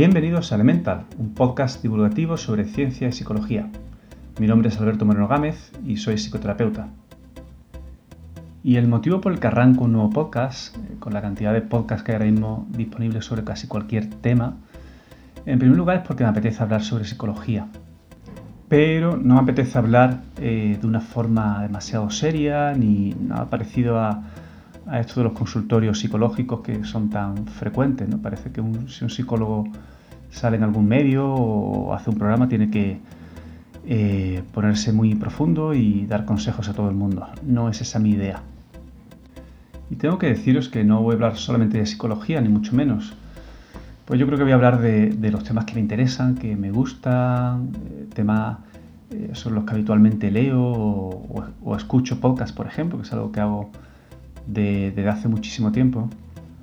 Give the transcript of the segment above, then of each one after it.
Bienvenidos a Elemental, un podcast divulgativo sobre ciencia y psicología. Mi nombre es Alberto Moreno Gámez y soy psicoterapeuta. Y el motivo por el que arranco un nuevo podcast, eh, con la cantidad de podcasts que hay ahora mismo disponibles sobre casi cualquier tema, en primer lugar es porque me apetece hablar sobre psicología. Pero no me apetece hablar eh, de una forma demasiado seria ni nada parecido a, esto de los consultorios psicológicos que son tan frecuentes. ¿no? Parece que si un psicólogo sale en algún medio o hace un programa tiene que eh, ponerse muy profundo y dar consejos a todo el mundo. No es esa mi idea. Y tengo que deciros que no voy a hablar solamente de psicología, ni mucho menos. Pues yo creo que voy a hablar de, los temas que me interesan, que me gustan, eh, temas eh, sobre los que habitualmente leo o, escucho podcast, por ejemplo, que es algo que hago desde hace muchísimo tiempo.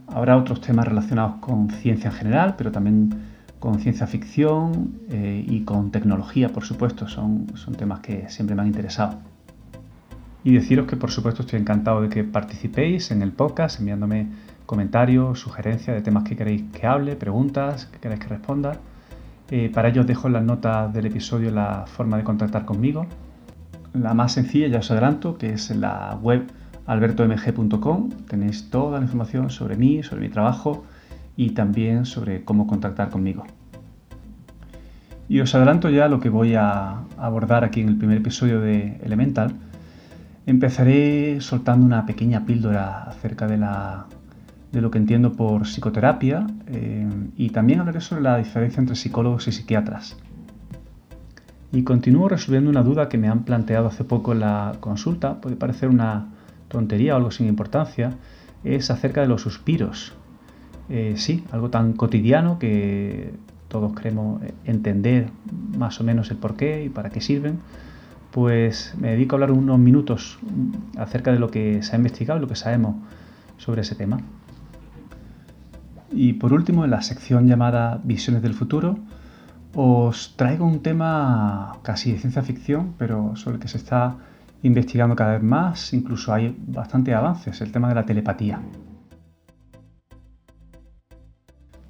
Habrá otros temas relacionados con ciencia en general, pero también con ciencia ficción eh, y con tecnología, por supuesto. Son, son temas que siempre me han interesado. Y deciros que, por supuesto, estoy encantado de que participéis en el podcast enviándome comentarios, sugerencias de temas que queréis que hable, preguntas que queréis que responda. Eh, para ello os dejo en las notas del episodio la forma de contactar conmigo. La más sencilla, ya os adelanto, que es la web albertomg.com. Tenéis toda la información sobre mí, sobre mi trabajo y también sobre cómo contactar conmigo. Y os adelanto ya lo que voy a abordar aquí en el primer episodio de Elemental. Empezaré soltando una pequeña píldora acerca de, lo que entiendo por psicoterapia eh, y también hablaré sobre la diferencia entre psicólogos y psiquiatras. Y continúo resolviendo una duda que me han planteado hace poco en la consulta, puede parecer una tontería o algo sin importancia, es acerca de los suspiros. Eh, sí, algo tan cotidiano que todos queremos entender más o menos el por qué y para qué sirven, pues me dedico a hablar unos minutos acerca de lo que se ha investigado y lo que sabemos sobre ese tema. Y por último, en la sección llamada Visiones del futuro, os traigo un tema casi de ciencia ficción, pero sobre el que se está investigando cada vez más, incluso hay bastante avances, el tema de la telepatía.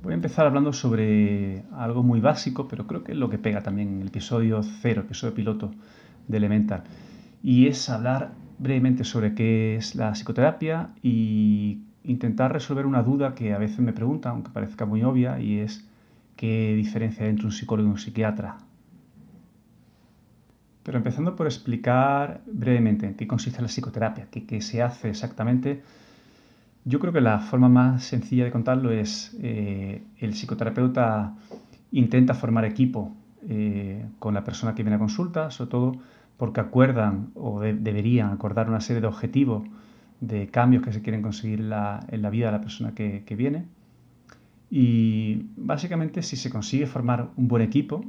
Voy a empezar hablando sobre algo muy básico, pero creo que es lo que pega también en el episodio cero, episodio piloto de Elemental. Y es hablar brevemente sobre qué es la psicoterapia y intentar resolver una duda que a veces me preguntan, aunque parezca muy obvia, y es qué diferencia hay entre un psicólogo y un psiquiatra. Pero empezando por explicar brevemente en qué consiste la psicoterapia, qué, se hace exactamente, yo creo que la forma más sencilla de contarlo es eh, el psicoterapeuta intenta formar equipo eh, con la persona que viene a consulta, sobre todo porque acuerdan o deberían acordar una serie de objetivos de cambios que se quieren conseguir en la, vida de la persona que, viene. Y básicamente si se consigue formar un buen equipo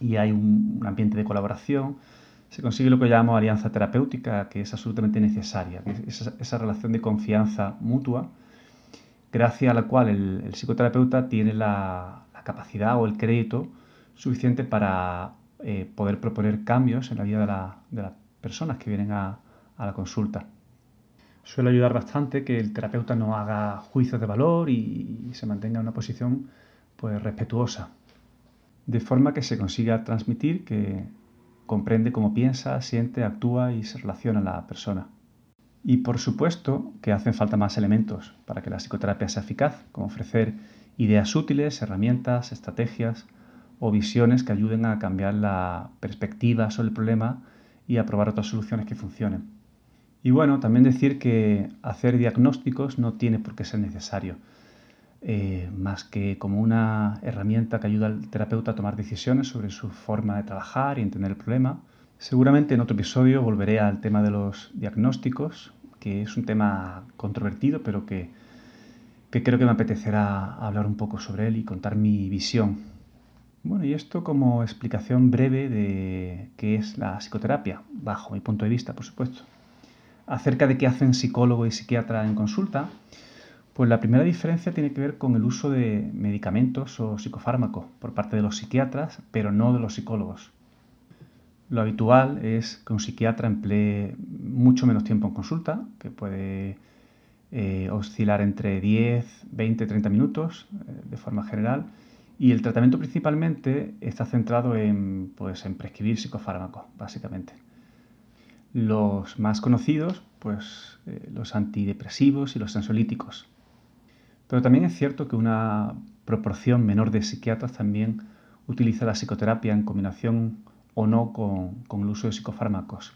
y hay un ambiente de colaboración, se consigue lo que llamamos alianza terapéutica, que es absolutamente necesaria, esa, relación de confianza mutua, gracias a la cual el, psicoterapeuta tiene la, capacidad o el crédito suficiente para eh, poder proponer cambios en la vida de, las personas que vienen a, la consulta. Suele ayudar bastante que el terapeuta no haga juicios de valor y, se mantenga en una posición pues, respetuosa, de forma que se consiga transmitir que comprende cómo piensa, siente, actúa y se relaciona la persona. Y por supuesto que hacen falta más elementos para que la psicoterapia sea eficaz, como ofrecer ideas útiles, herramientas, estrategias o visiones que ayuden a cambiar la perspectiva sobre el problema y a probar otras soluciones que funcionen. Y bueno, también decir que hacer diagnósticos no tiene por qué ser necesario. Eh, más que como una herramienta que ayuda al terapeuta a tomar decisiones sobre su forma de trabajar y entender el problema. Seguramente en otro episodio volveré al tema de los diagnósticos, que es un tema controvertido, pero que, que creo que me apetecerá hablar un poco sobre él y contar mi visión. Bueno, y esto como explicación breve de qué es la psicoterapia, bajo mi punto de vista, por supuesto. Acerca de qué hacen psicólogo y psiquiatra en consulta, pues la primera diferencia tiene que ver con el uso de medicamentos o psicofármacos por parte de los psiquiatras, pero no de los psicólogos. Lo habitual es que un psiquiatra emplee mucho menos tiempo en consulta, que puede eh, oscilar entre 10, 20, 30 minutos eh, de forma general, Y el tratamiento principalmente está centrado en, pues, en prescribir psicofármacos, básicamente. Los más conocidos, pues eh, los antidepresivos y los ansiolíticos. Pero también es cierto que una proporción menor de psiquiatras también utiliza la psicoterapia en combinación o no con, el uso de psicofármacos.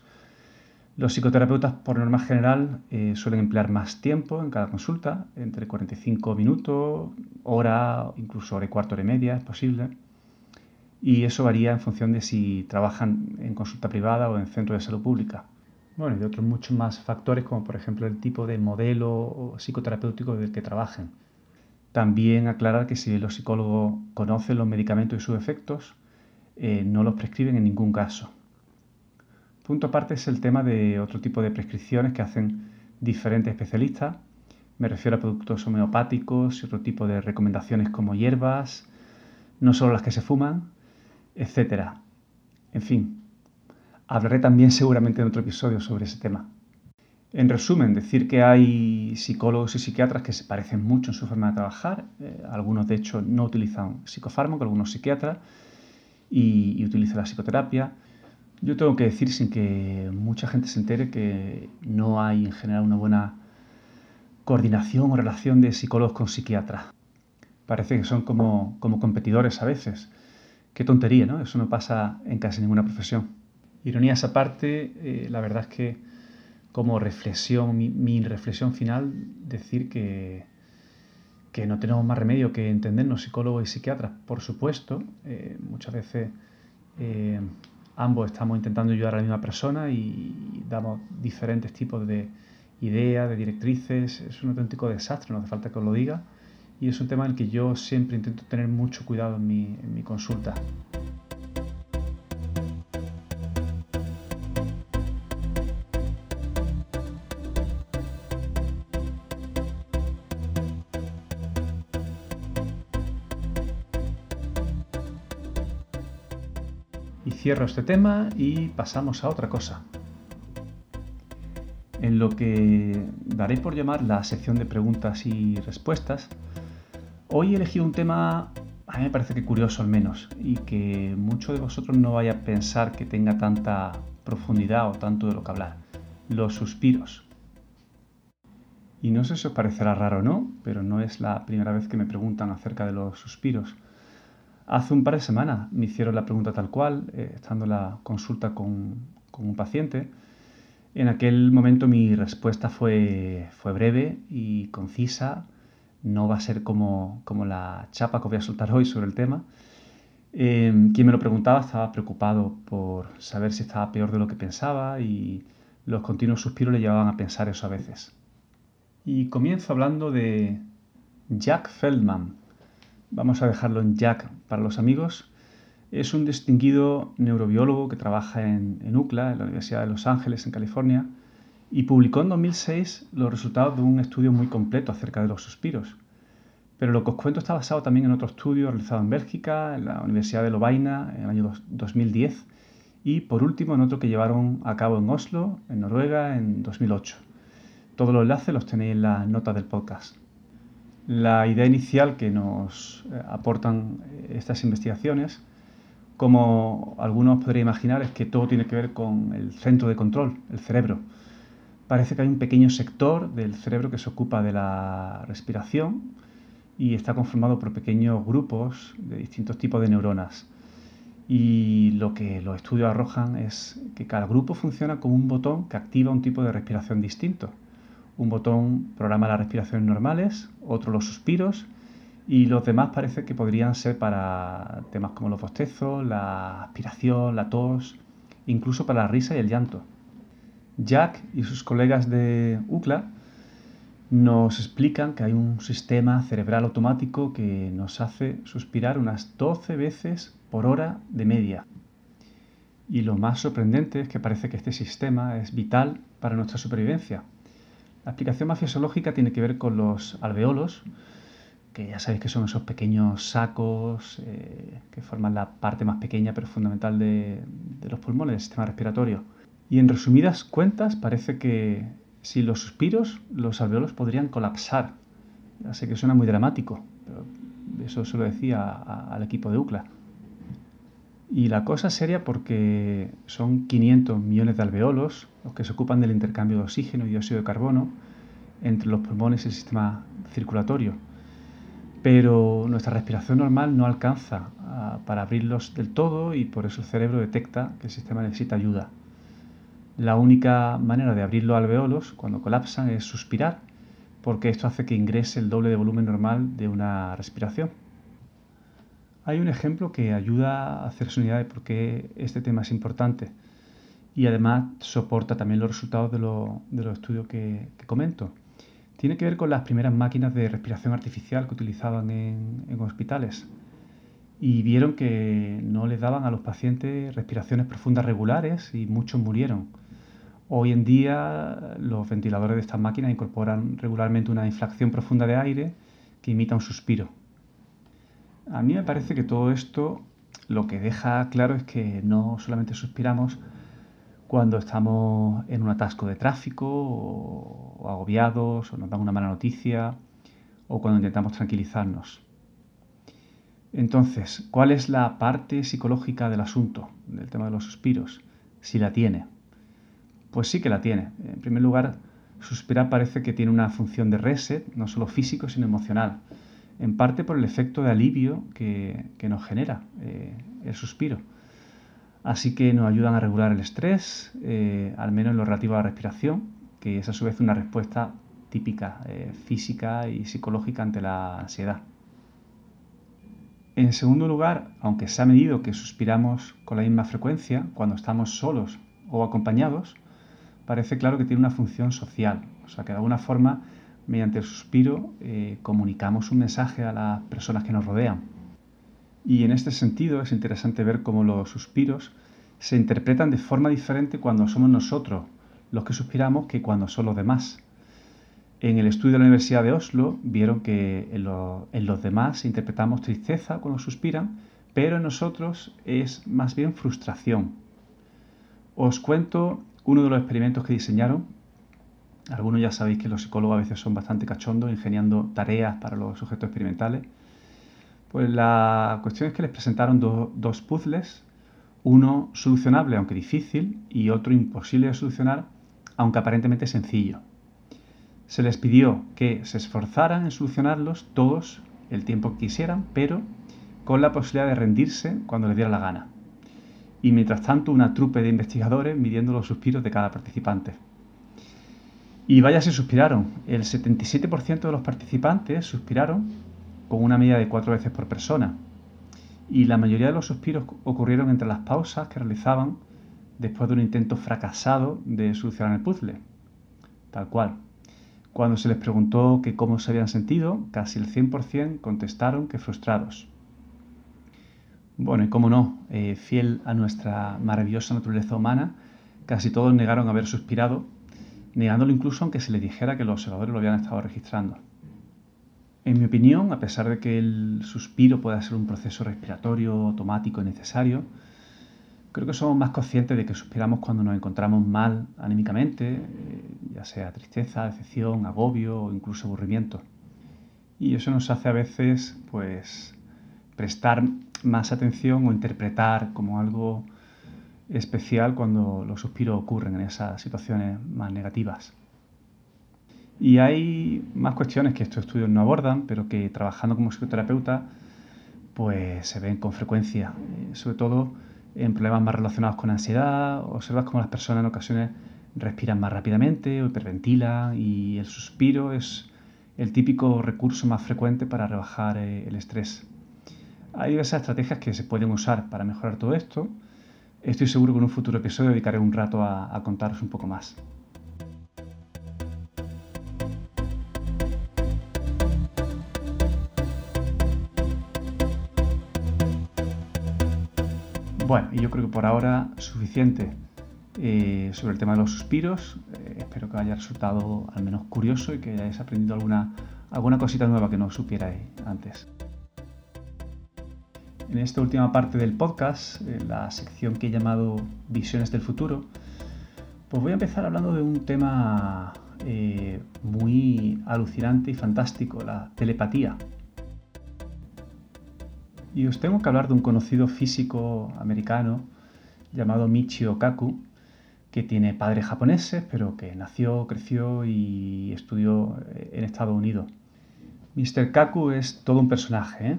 Los psicoterapeutas, por norma general, eh, suelen emplear más tiempo en cada consulta, entre 45 minutos, hora, incluso hora y cuarto, hora y media, es posible. Y eso varía en función de si trabajan en consulta privada o en centro de salud pública. Bueno, y de otros muchos más factores, como por ejemplo el tipo de modelo psicoterapéutico del que trabajen. También aclarar que si los psicólogos conocen los medicamentos y sus efectos, eh, no los prescriben en ningún caso. Punto aparte es el tema de otro tipo de prescripciones que hacen diferentes especialistas. Me refiero a productos homeopáticos y otro tipo de recomendaciones como hierbas, no solo las que se fuman, etc. En fin, hablaré también seguramente en otro episodio sobre ese tema. En resumen, decir que hay psicólogos y psiquiatras que se parecen mucho en su forma de trabajar. Eh, algunos, de hecho, no utilizan psicofármaco, algunos psiquiatras, y, utilizan la psicoterapia. Yo tengo que decir, sin que mucha gente se entere, que no hay en general una buena coordinación o relación de psicólogos con psiquiatras. Parece que son como, como competidores a veces. Qué tontería, ¿no? Eso no pasa en casi ninguna profesión. Ironías aparte, eh, la verdad es que como reflexión, mi, reflexión final, decir que, que, no tenemos más remedio que entendernos psicólogos y psiquiatras, por supuesto. Eh, muchas veces eh, ambos estamos intentando ayudar a la misma persona y damos diferentes tipos de ideas, de directrices. Es un auténtico desastre, no hace falta que os lo diga. Y es un tema en el que yo siempre intento tener mucho cuidado en mi, en mi consulta. Cierro este tema y pasamos a otra cosa. En lo que daré por llamar la sección de preguntas y respuestas, hoy he elegido un tema, a mí me parece que curioso al menos, y que muchos de vosotros no vaya a pensar que tenga tanta profundidad o tanto de lo que hablar. Los suspiros. Y no sé si os parecerá raro o no, pero no es la primera vez que me preguntan acerca de los suspiros. Hace un par de semanas me hicieron la pregunta tal cual, eh, estando en la consulta con, un paciente. En aquel momento mi respuesta fue, breve y concisa. No va a ser como, la chapa que voy a soltar hoy sobre el tema. Em, quien me lo preguntaba estaba preocupado por saber si estaba peor de lo que pensaba y los continuos suspiros le llevaban a pensar eso a veces. Y comienzo hablando de Jack Feldman, vamos a dejarlo en Jack para los amigos, es un distinguido neurobiólogo que trabaja en, UCLA, en la Universidad de Los Ángeles, en California, y publicó en 2006 los resultados de un estudio muy completo acerca de los suspiros. Pero lo que os cuento está basado también en otro estudio realizado en Bélgica, en la Universidad de Lovaina, en el año 2010, y por último en otro que llevaron a cabo en Oslo, en Noruega, en 2008. Todos los enlaces los tenéis en la nota del podcast. La idea inicial que nos eh, aportan eh, estas investigaciones, como algunos podrían imaginar, es que todo tiene que ver con el centro de control, el cerebro. Parece que hay un pequeño sector del cerebro que se ocupa de la respiración y está conformado por pequeños grupos de distintos tipos de neuronas. Y lo que los estudios arrojan es que cada grupo funciona como un botón que activa un tipo de respiración distinto. Un botón programa las respiraciones normales, otro los suspiros y los demás parece que podrían ser para temas como los bostezos, la aspiración, la tos, incluso para la risa y el llanto. Jack y sus colegas de UCLA nos explican que hay un sistema cerebral automático que nos hace suspirar unas 12 veces por hora de media. Y lo más sorprendente es que parece que este sistema es vital para nuestra supervivencia. La explicación más fisiológica tiene que ver con los alveolos, que ya sabéis que son esos pequeños sacos eh, que forman la parte más pequeña pero fundamental de, los pulmones, del sistema respiratorio. Y en resumidas cuentas parece que sin los suspiros los alveolos podrían colapsar. Ya sé que suena muy dramático, pero Eso se lo decía al equipo de UCLA. Y la cosa es seria porque son 500 millones de alveolos los que se ocupan del intercambio de oxígeno y dióxido de carbono entre los pulmones y el sistema circulatorio. Pero nuestra respiración normal no alcanza ah, para abrirlos del todo y por eso el cerebro detecta que el sistema necesita ayuda. La única manera de abrir los alveolos cuando colapsan es suspirar, porque esto hace que ingrese el doble de volumen normal de una respiración. Hay un ejemplo que ayuda a hacerse una idea de por qué este tema es importante y además soporta también los resultados de, los estudios que comento. Tiene que ver con las primeras máquinas de respiración artificial que utilizaban en, hospitales. Y vieron que no les daban a los pacientes respiraciones profundas regulares y muchos murieron. Hoy en día los ventiladores de estas máquinas incorporan regularmente una inflación profunda de aire que imita un suspiro. A mí me parece que todo esto lo que deja claro es que no solamente suspiramos, cuando estamos en un atasco de tráfico o, agobiados o nos dan una mala noticia o cuando intentamos tranquilizarnos. Entonces, ¿cuál es la parte psicológica del asunto, del tema de los suspiros? Si la tiene. Pues sí que la tiene. En primer lugar, suspirar parece que tiene una función de reset, no solo físico, sino emocional. En parte por el efecto de alivio que, nos genera eh, el suspiro. Así que nos ayudan a regular el estrés, eh, al menos en lo relativo a la respiración, que es a su vez una respuesta típica eh, física y psicológica ante la ansiedad. En segundo lugar, aunque se ha medido que suspiramos con la misma frecuencia cuando estamos solos o acompañados, parece claro que tiene una función social, o sea que de alguna forma, mediante el suspiro, eh, comunicamos un mensaje a las personas que nos rodean. Y en este sentido es interesante ver cómo los suspiros se interpretan de forma diferente cuando somos nosotros los que suspiramos que cuando son los demás. En el estudio de la Universidad de Oslo vieron que en, los demás interpretamos tristeza cuando suspiran, pero en nosotros es más bien frustración. Os cuento uno de los experimentos que diseñaron. Algunos ya sabéis que los psicólogos a veces son bastante cachondos ingeniando tareas para los sujetos experimentales. Pues la cuestión es que les presentaron dos puzzles, uno solucionable aunque difícil y otro imposible de solucionar aunque aparentemente sencillo. Se les pidió que se esforzaran en solucionarlos todos el tiempo que quisieran, pero con la posibilidad de rendirse cuando les diera la gana. Y mientras tanto una trupe de investigadores midiendo los suspiros de cada participante. Y vaya si suspiraron. El 77% de los participantes suspiraron con una media de cuatro veces por persona. Y la mayoría de los suspiros ocurrieron entre las pausas que realizaban después de un intento fracasado de solucionar el puzzle. Tal cual. Cuando se les preguntó que cómo se habían sentido, casi el 100% contestaron que frustrados. Bueno, y cómo no, eh, fiel a nuestra maravillosa naturaleza humana, casi todos negaron haber suspirado, negándolo incluso aunque se les dijera que los observadores lo habían estado registrando. En mi opinión, a pesar de que el suspiro pueda ser un proceso respiratorio automático y necesario, creo que somos más conscientes de que suspiramos cuando nos encontramos mal anímicamente, eh, ya sea tristeza, decepción, agobio o incluso aburrimiento. Y eso nos hace a veces pues prestar más atención o interpretar como algo especial cuando los suspiros ocurren en esas situaciones más negativas. Y hay más cuestiones que estos estudios no abordan, pero que trabajando como psicoterapeuta pues se ven con frecuencia, eh, sobre todo en problemas más relacionados con ansiedad, observas cómo las personas en ocasiones respiran más rápidamente o hiperventilan y el suspiro es el típico recurso más frecuente para rebajar eh, el estrés. Hay diversas estrategias que se pueden usar para mejorar todo esto. Estoy seguro que en un futuro episodio dedicaré un rato a contaros un poco más. Bueno, yo creo que por ahora suficiente eh, sobre el tema de los suspiros. Eh, espero que haya resultado al menos curioso y que hayáis aprendido alguna, alguna cosita nueva que no supierais antes. En esta última parte del podcast, en la sección que he llamado Visiones del futuro, pues voy a empezar hablando de un tema eh, muy alucinante y fantástico, la telepatía. Y os tengo que hablar de un conocido físico americano llamado Michio Kaku, que tiene padres japoneses, pero que nació, creció y estudió en Estados Unidos. Mr. Kaku es todo un personaje. ¿eh?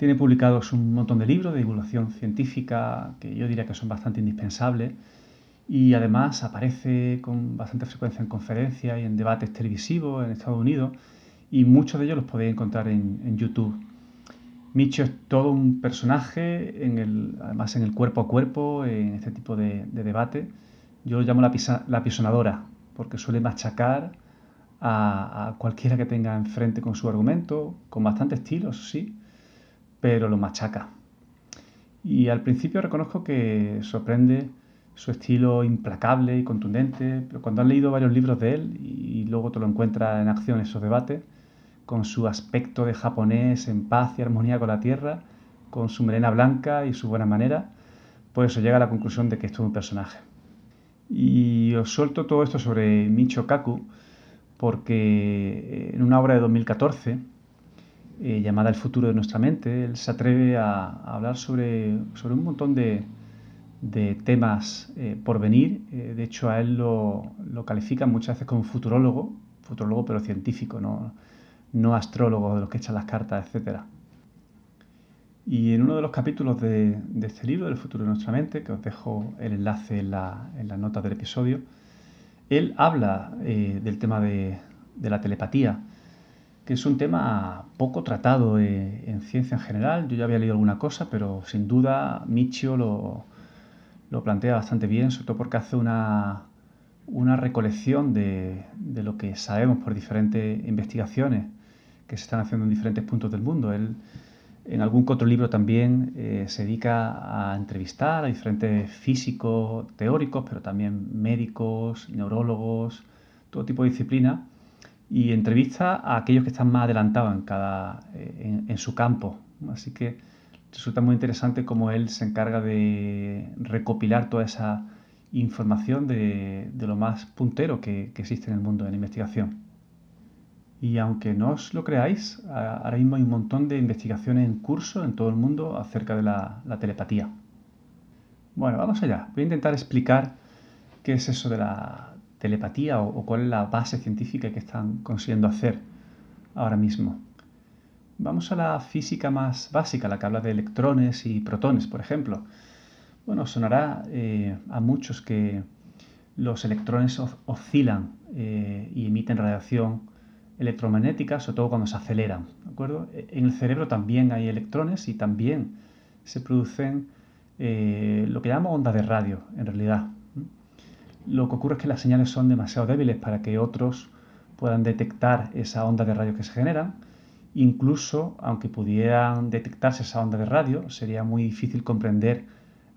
Tiene publicados un montón de libros de divulgación científica que yo diría que son bastante indispensables y además aparece con bastante frecuencia en conferencias y en debates televisivos en Estados Unidos y muchos de ellos los podéis encontrar en YouTube. Micho es todo un personaje, en el, además en el cuerpo a cuerpo, en este tipo de, debate. Yo lo llamo la, la pisonadora, porque suele machacar a, a, cualquiera que tenga enfrente con su argumento, con bastante estilo, eso sí, pero lo machaca. Y al principio reconozco que sorprende su estilo implacable y contundente, pero cuando has leído varios libros de él y luego te lo encuentras en acción en esos debates, con su aspecto de japonés en paz y armonía con la tierra, con su melena blanca y su buena manera, pues se llega a la conclusión de que esto es un personaje. Y os suelto todo esto sobre Micho Kaku porque en una obra de 2014 eh, llamada El futuro de nuestra mente, él se atreve a, hablar sobre, sobre, un montón de, de temas eh, por venir. Eh, de hecho, a él lo, lo califican muchas veces como futurólogo, futurólogo pero científico, no, no astrólogos de los que echan las cartas, etc. Y en uno de los capítulos de, este libro, del futuro de nuestra mente, que os dejo el enlace en, la, las notas del episodio, él habla del tema de, la telepatía, que es un tema poco tratado eh, en ciencia en general. Yo ya había leído alguna cosa, pero sin duda Michio lo, lo plantea bastante bien, sobre todo porque hace una, una recolección de, de, lo que sabemos por diferentes investigaciones que se están haciendo en diferentes puntos del mundo. Él, en algún otro libro también eh, se dedica a entrevistar a diferentes físicos teóricos, pero también médicos, neurólogos, todo tipo de disciplina, y entrevista a aquellos que están más adelantados en, cada, eh, en, su campo. Así que resulta muy interesante cómo él se encarga de recopilar toda esa información de, de lo más puntero que, que existe en el mundo de la investigación. Y aunque no os lo creáis, ahora mismo hay un montón de investigaciones en curso en todo el mundo acerca de la, telepatía. Bueno, vamos allá. Voy a intentar explicar qué es eso de la telepatía o, cuál es la base científica que están consiguiendo hacer ahora mismo. Vamos a la física más básica, la que habla de electrones y protones, por ejemplo. Bueno, sonará eh, a muchos que los electrones oscilan eh, y emiten radiación electromagnéticas, sobre todo cuando se aceleran. ¿de acuerdo? En el cerebro también hay electrones y también se producen eh, lo que llamamos ondas de radio, en realidad. Lo que ocurre es que las señales son demasiado débiles para que otros puedan detectar esa onda de radio que se generan. Incluso, aunque pudieran detectarse esa onda de radio, sería muy difícil comprender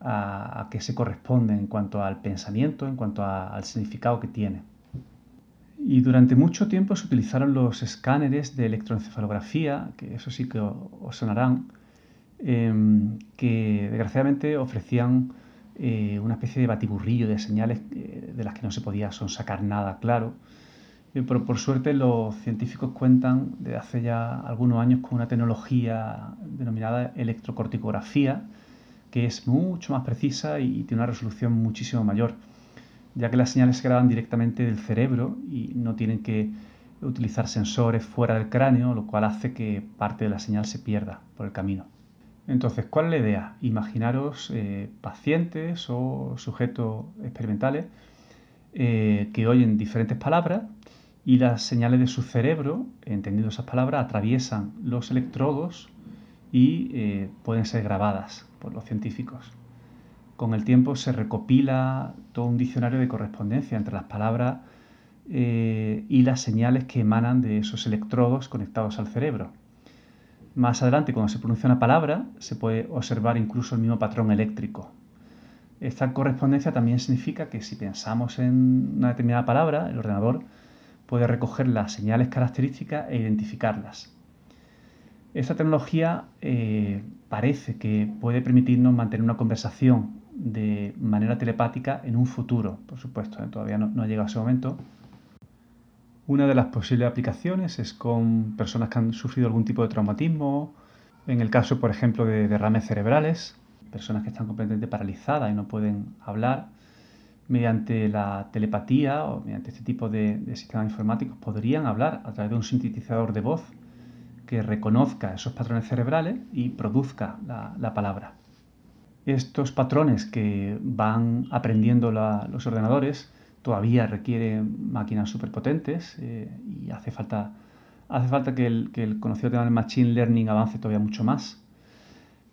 a, qué se corresponde en cuanto al pensamiento, en cuanto al significado que tiene. Y durante mucho tiempo se utilizaron los escáneres de electroencefalografía, que eso sí que os sonarán, em, que desgraciadamente ofrecían eh, una especie de batiburrillo de señales eh, de las que no se podía sonsacar nada claro. Pero por suerte los científicos cuentan desde hace ya algunos años con una tecnología denominada electrocorticografía, que es mucho más precisa y tiene una resolución muchísimo mayor ya que las señales se graban directamente del cerebro y no tienen que utilizar sensores fuera del cráneo, lo cual hace que parte de la señal se pierda por el camino. Entonces, ¿cuál es la idea? Imaginaros eh, pacientes o sujetos experimentales eh, que oyen diferentes palabras y las señales de su cerebro, entendiendo esas palabras, atraviesan los electrodos y eh, pueden ser grabadas por los científicos con el tiempo se recopila todo un diccionario de correspondencia entre las palabras y las señales que emanan de esos electrodos conectados al cerebro. Más adelante, cuando se pronuncia una palabra, se puede observar incluso el mismo patrón eléctrico. Esta correspondencia también significa que si pensamos en una determinada palabra, el ordenador puede recoger las señales características e identificarlas. Esta tecnología eh, parece que puede permitirnos mantener una conversación de manera telepática en un futuro, por supuesto, ¿eh? todavía no, ha llegado ese momento. Una de las posibles aplicaciones es con personas que han sufrido algún tipo de traumatismo En el caso, por ejemplo, de derrames cerebrales, personas que están completamente paralizadas y no pueden hablar, mediante la telepatía o mediante este tipo de, sistemas informáticos podrían hablar a través de un sintetizador de voz que reconozca esos patrones cerebrales y produzca la, palabra. Estos patrones que van aprendiendo los ordenadores todavía requieren máquinas superpotentes eh, y hace falta, hace falta que, el, que el conocido tema del Machine Learning avance todavía mucho más.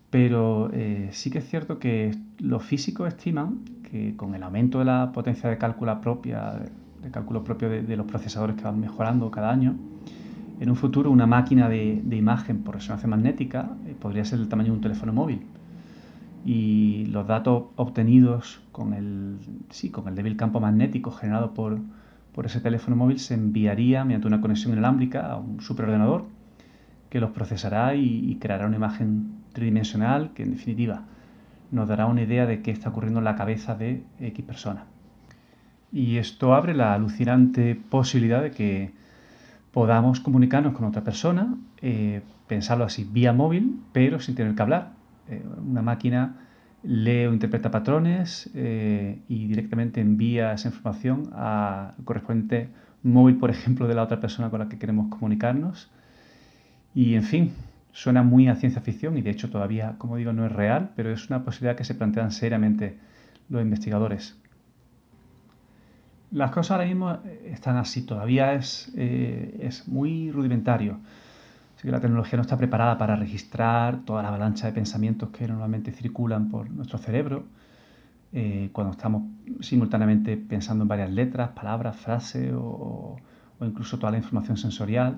Pero eh, sí que es cierto que los físicos estiman que con el aumento de la potencia de cálculo propia, de cálculo propio de, los procesadores que van mejorando cada año, en un futuro una máquina de, imagen por resonancia magnética eh, podría ser del tamaño de un teléfono móvil. Y los datos obtenidos con el, sí, con el débil campo magnético generado por, por ese teléfono móvil se enviaría mediante una conexión inalámbrica a un superordenador que los procesará y creará una imagen tridimensional que en definitiva nos dará una idea de qué está ocurriendo en la cabeza de X persona. Y esto abre la alucinante posibilidad de que podamos comunicarnos con otra persona, eh, pensarlo así, vía móvil, pero sin tener que hablar. Eh, una máquina lee o interpreta patrones eh, y directamente envía esa información al correspondiente móvil, por ejemplo, de la otra persona con la que queremos comunicarnos. Y en fin, Suena muy a ciencia ficción y de hecho todavía, como digo, no es real, pero es una posibilidad que se plantean seriamente los investigadores. Las cosas ahora mismo están así, todavía es, eh, es muy rudimentario. Así que la tecnología no está preparada para registrar toda la avalancha de pensamientos que normalmente circulan por nuestro cerebro eh, cuando estamos simultáneamente pensando en varias letras, palabras, frases o, incluso toda la información sensorial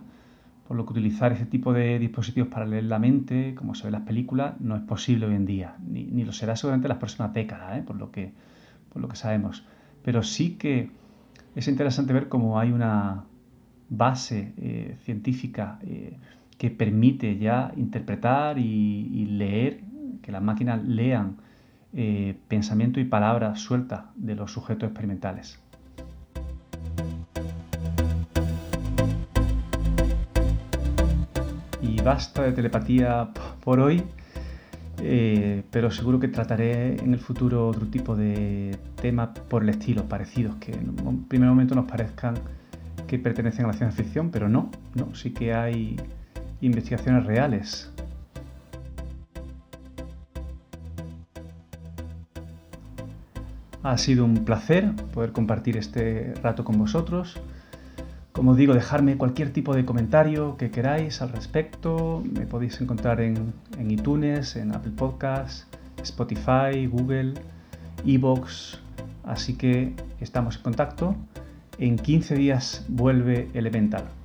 por lo que utilizar ese tipo de dispositivos para leer la mente, como se ve en las películas, no es posible hoy en día, ni, lo será seguramente en las próximas décadas, ¿eh? por, lo que, por lo que sabemos. Pero sí que es interesante ver cómo hay una base eh, científica eh, que permite ya interpretar y, leer, que las máquinas lean pensamiento y palabras sueltas de los sujetos experimentales. basta de telepatía por hoy, eh, pero seguro que trataré en el futuro otro tipo de temas por el estilo, parecidos, que en un primer momento nos parezcan que pertenecen a la ciencia ficción, pero no, no, sí que hay investigaciones reales. Ha sido un placer poder compartir este rato con vosotros. Como digo, dejarme cualquier tipo de comentario que queráis al respecto. Me podéis encontrar en, iTunes, en Apple Podcasts, Spotify, Google, Evox. Así que estamos en contacto. En 15 días vuelve Elemental.